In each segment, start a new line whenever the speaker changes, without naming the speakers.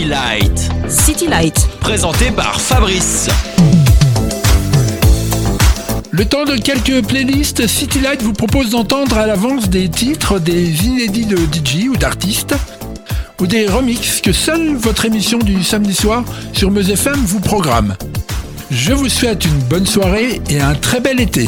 City Light.
City Light.
Présenté par Fabrice.
Le temps de quelques playlists, City Light vous propose d'entendre à l'avance des titres, des inédits de DJ ou d'artistes, ou des remixes que seule votre émission du samedi soir sur Meuse FM vous programme. Je vous souhaite une bonne soirée et un très bel été.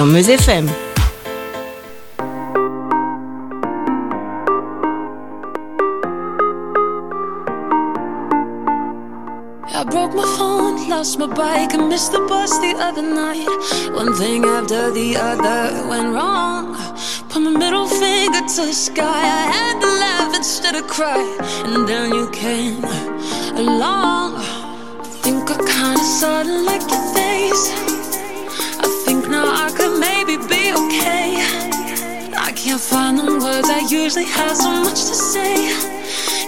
sur Meuse FM.
I broke my phone, lost my bike, and missed the bus the other night. One thing after the other went wrong. Put my middle finger to the sky. I had to laugh instead of cry. And then you came along. I think I kinda sorta like you. find them words. I usually have so much to say.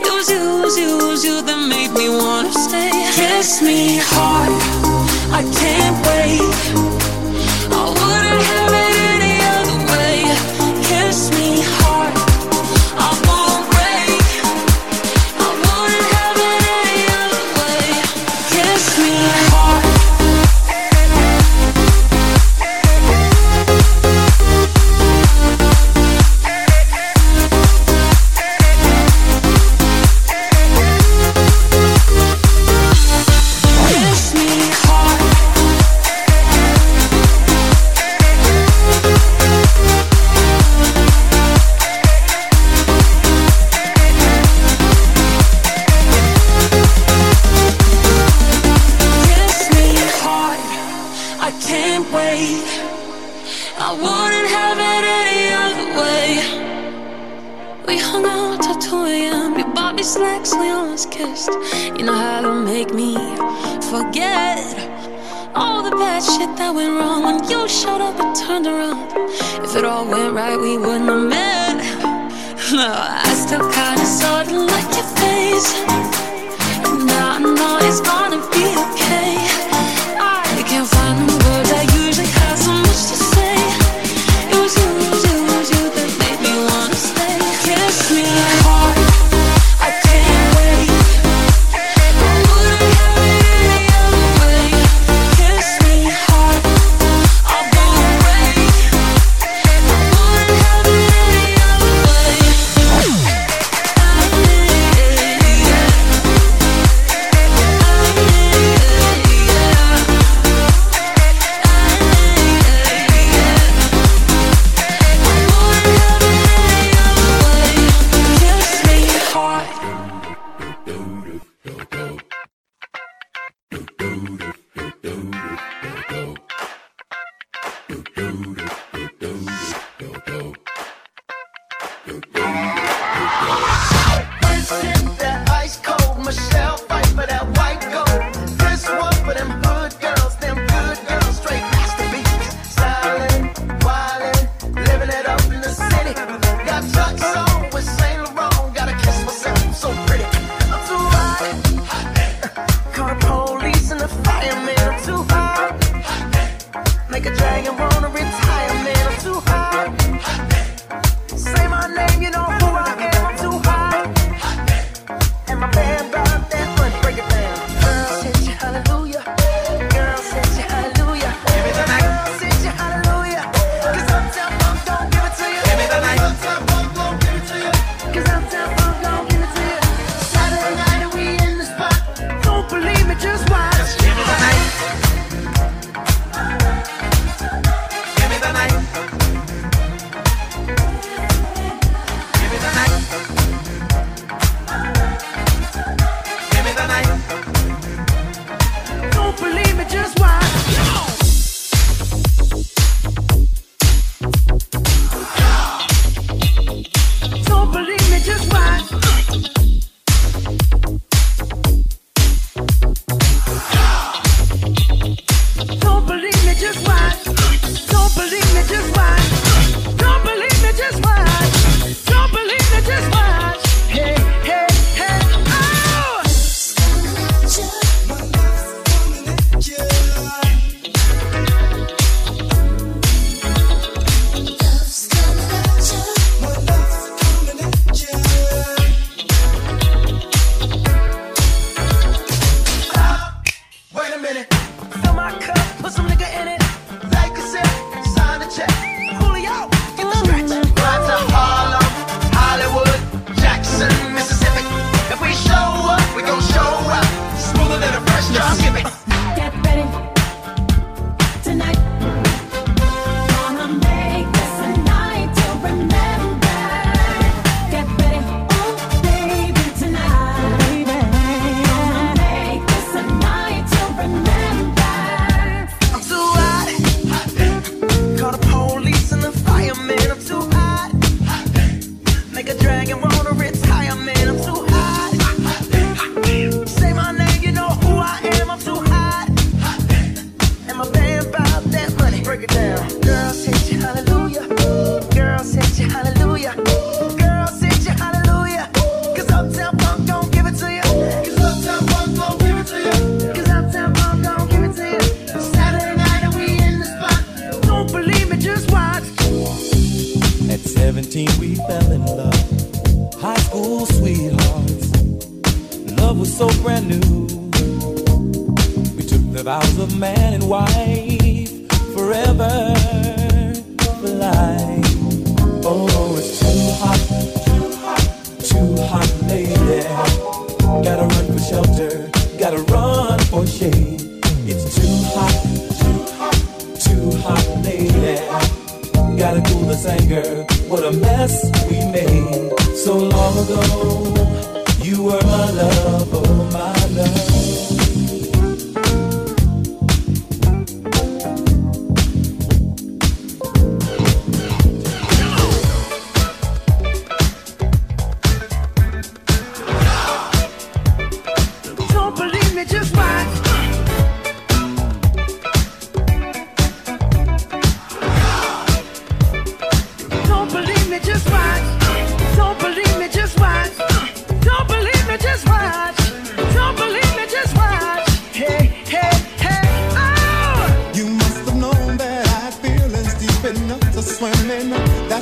It was you, it was you, it was you that made me wanna stay. Kiss me hard, I can't wait. past. You know how to make me forget all the bad shit that went wrong when you showed up and turned around. If it all went right, we wouldn't have met. No, I still kinda sorta like your face. And now I know it's gonna be.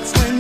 That's when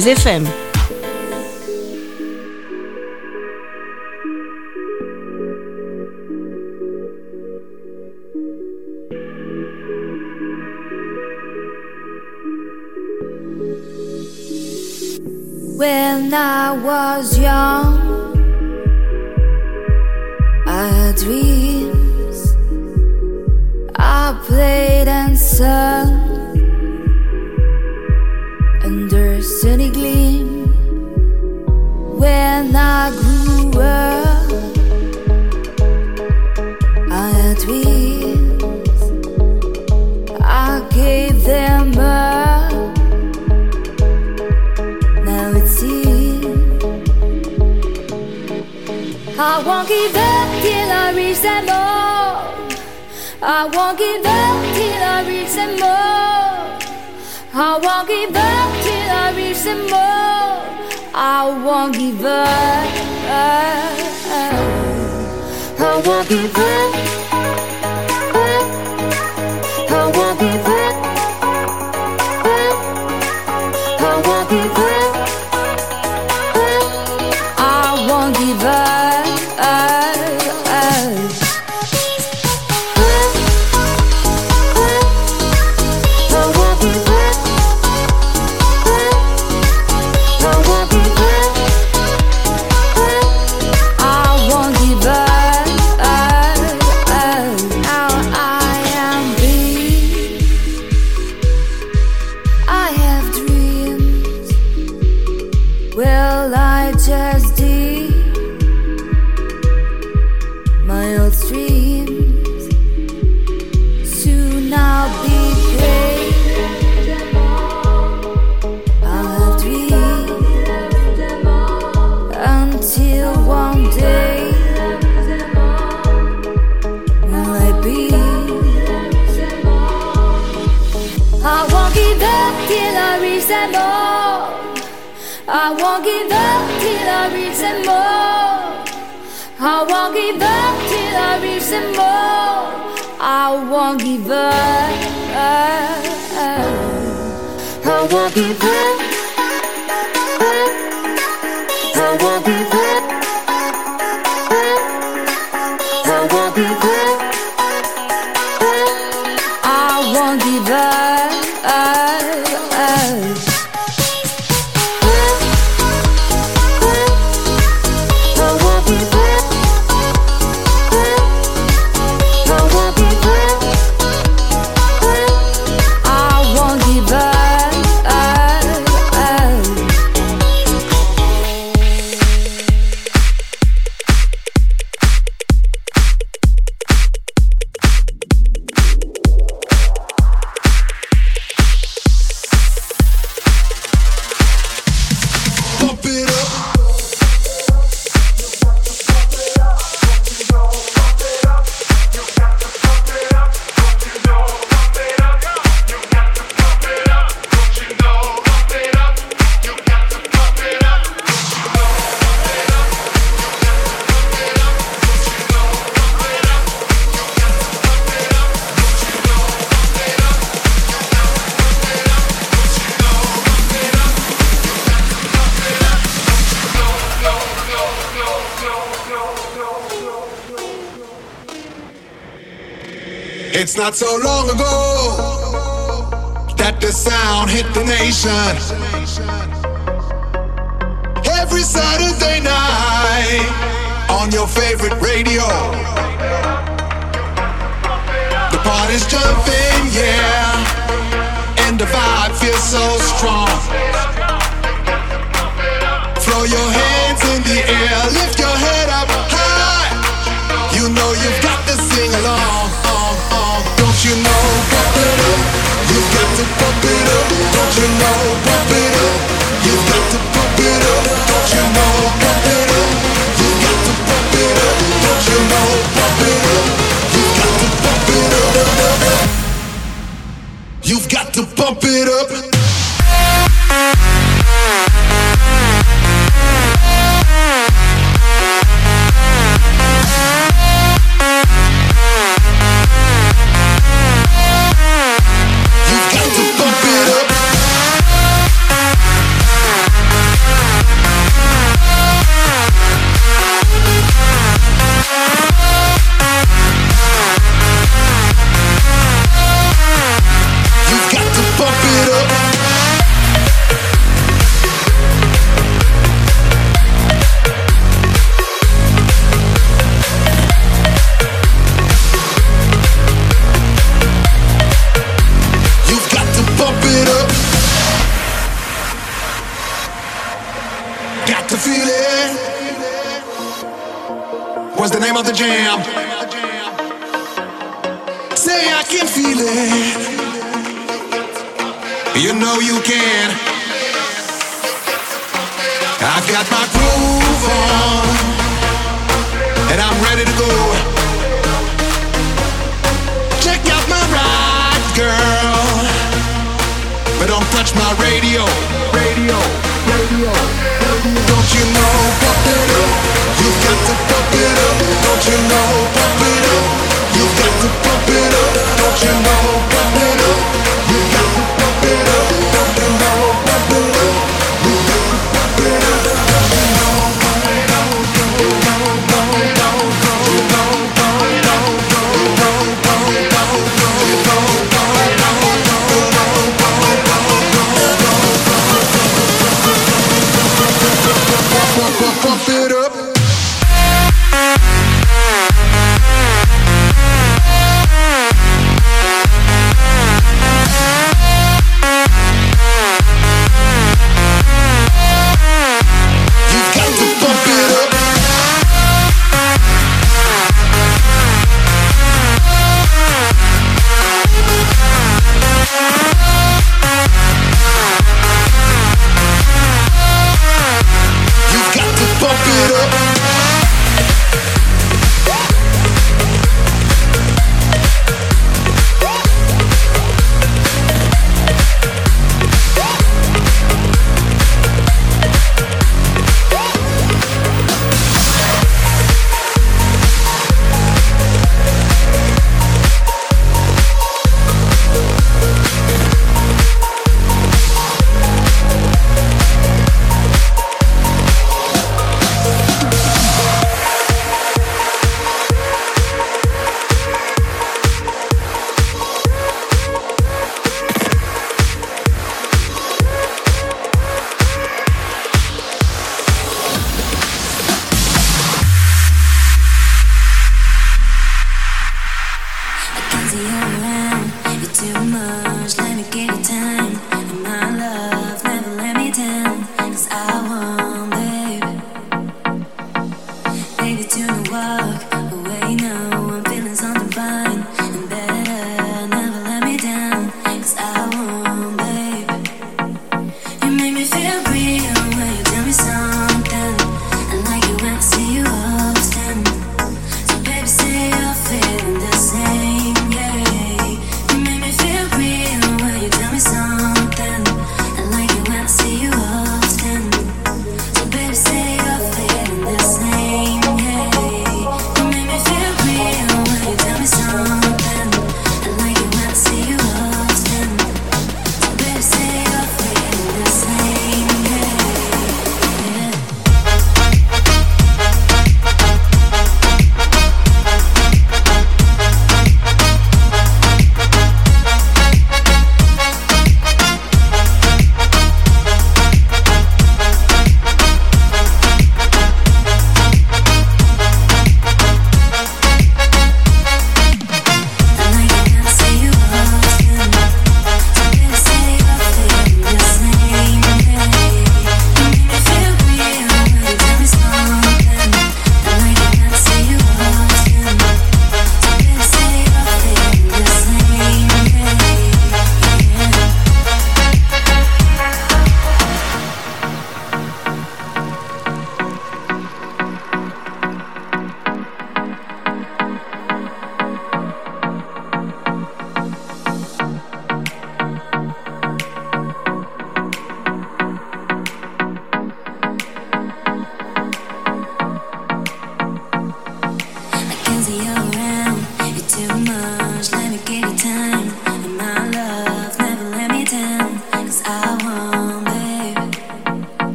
FM.
When I was young, I had dreams. I played and sung sunny gleam. When I grew up, I had dreams. I gave them up. Now it seems I won't give up till I reach them all. I won't give up till I reach them all. I won't give up till I reach the all. I won't give up. I won't give up. Reach them all. I won't give up till I reach them all. I won't give up till I reach them all. I won't give up. I won't give up. I won't give up.
So long ago that the sound hit the nation. Every Saturday night on your favorite radio. The party's jumping, yeah, and the vibe feels so strong. Throw your hands in the air, lift your head up high. You know you've got you know? Pump it up. You've got to pump it up. Don't you know? Pump it up. You've got to pump it up. Don't you know? Pump it up. You've got to pump it up. Don't you know? Pump it up. You've got to pump it up. You've got to pump it up. You've got to pump it up.
ready to go. Check out my ride, girl. But don't touch my radio, radio, radio. Don't you know, pump it up. You got to pump it up. Don't you know, pump it up. You got to pump it up. Don't you know, pump it up. You've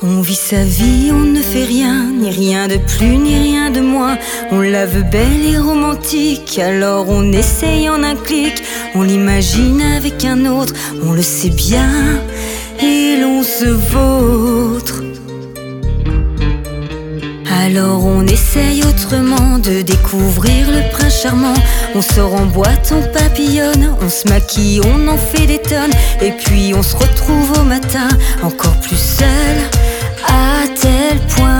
On vit sa vie, on ne fait rien, ni rien de plus, ni rien de moins. On la veut belle et romantique, alors on essaye en un clic. On l'imagine avec un autre, on le sait bien, et l'on se vautre. Alors on essaye autrement de découvrir le prince charmant. On sort en boîte, on papillonne, on se maquille, on en fait des tonnes. Et puis on se retrouve au matin, encore plus seul, à tel point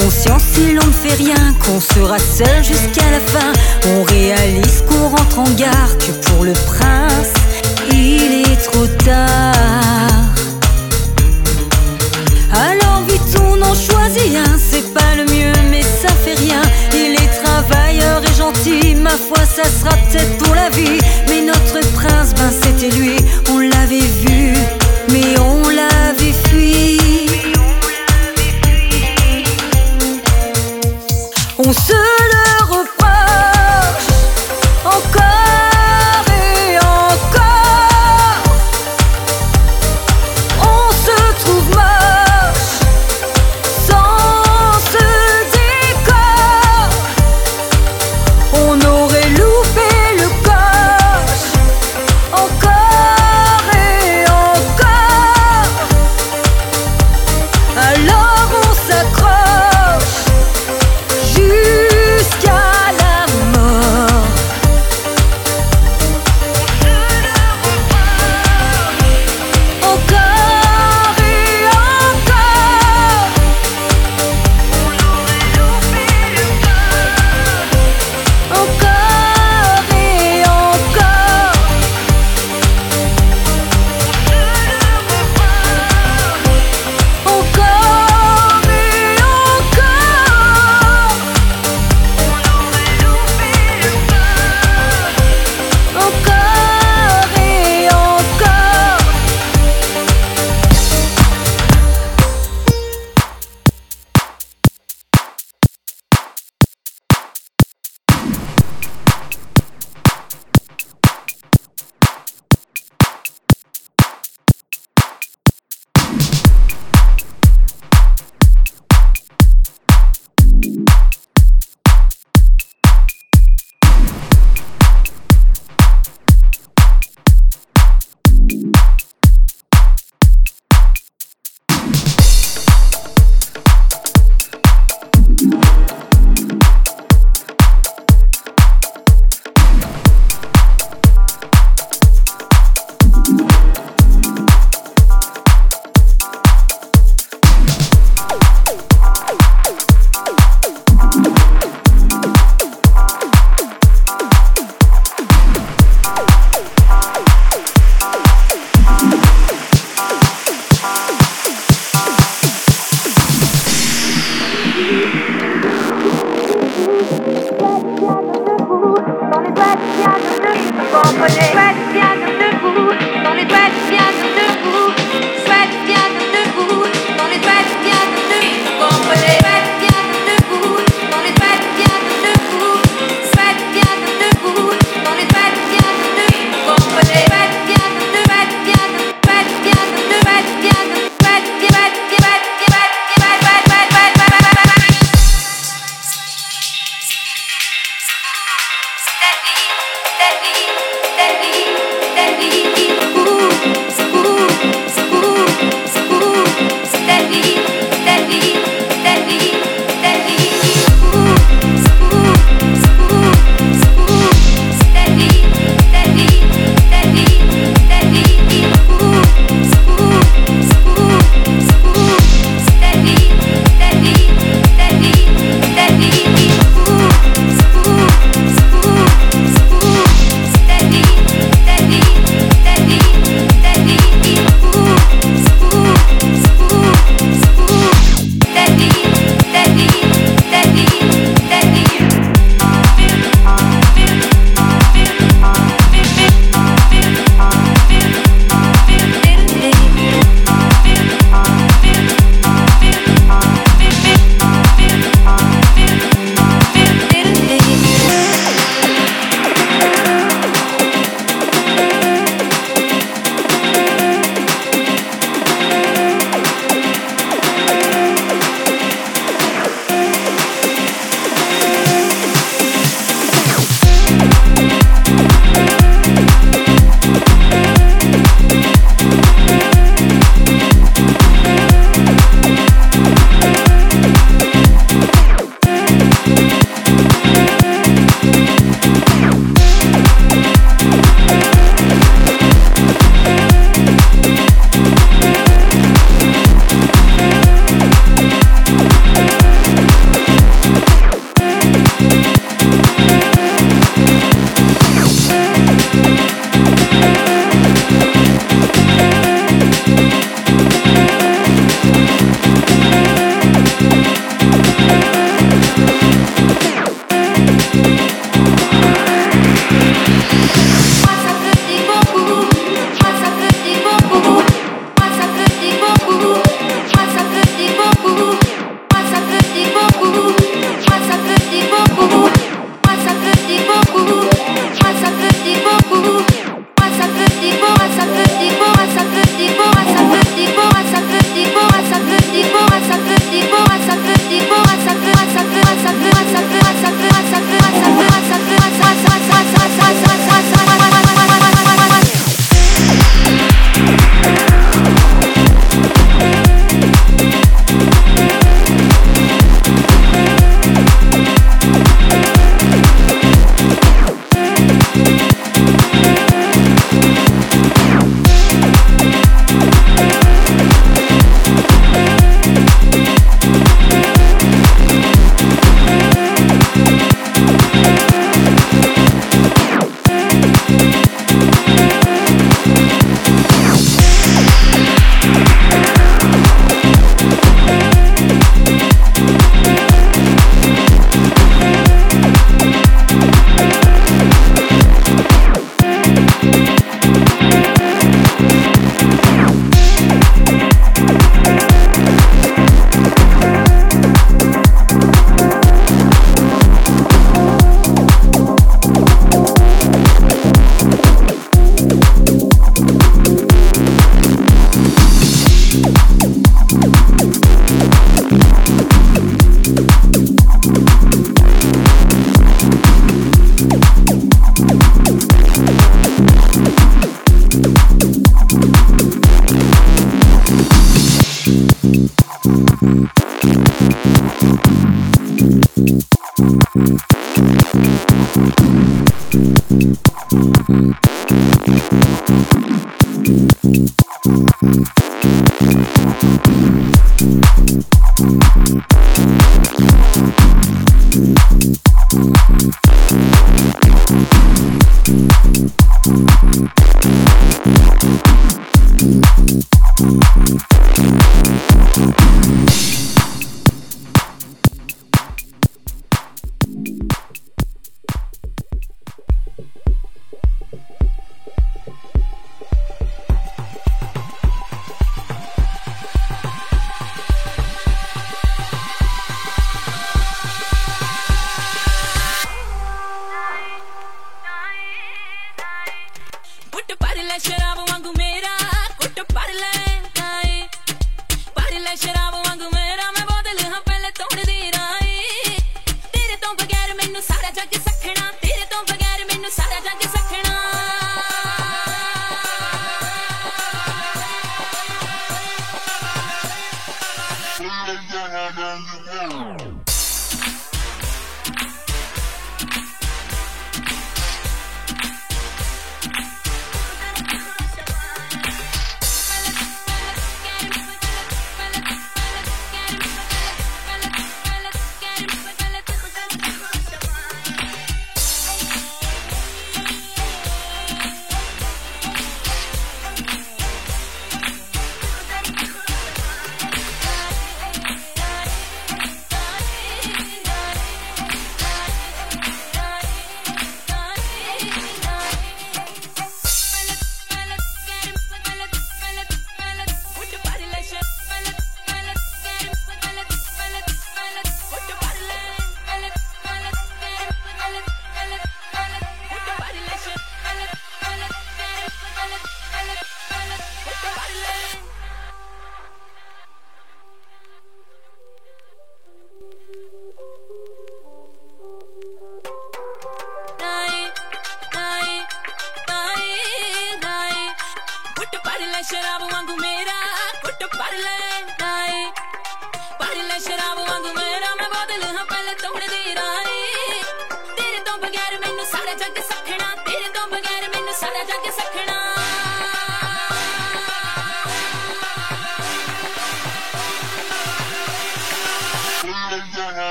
conscience si l'on ne fait rien, qu'on sera seul jusqu'à la fin. On réalise qu'on rentre en gare, que pour le prince, il est trop tard. Alors vite on en choisit un, c'est pas le mieux mais ça fait rien. Il est travailleur et gentil, ma foi ça sera peut-être pour la vie. Mais notre prince, ben c'était lui, on l'avait vu,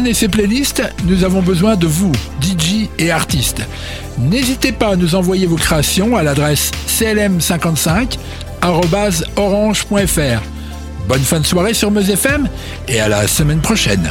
Pour confectionner ces playlists, nous avons besoin de vous, DJ et artistes. N'hésitez pas à nous envoyer vos créations à l'adresse clm55@orange.fr. Bonne fin de soirée sur Meuse FM et à la semaine prochaine.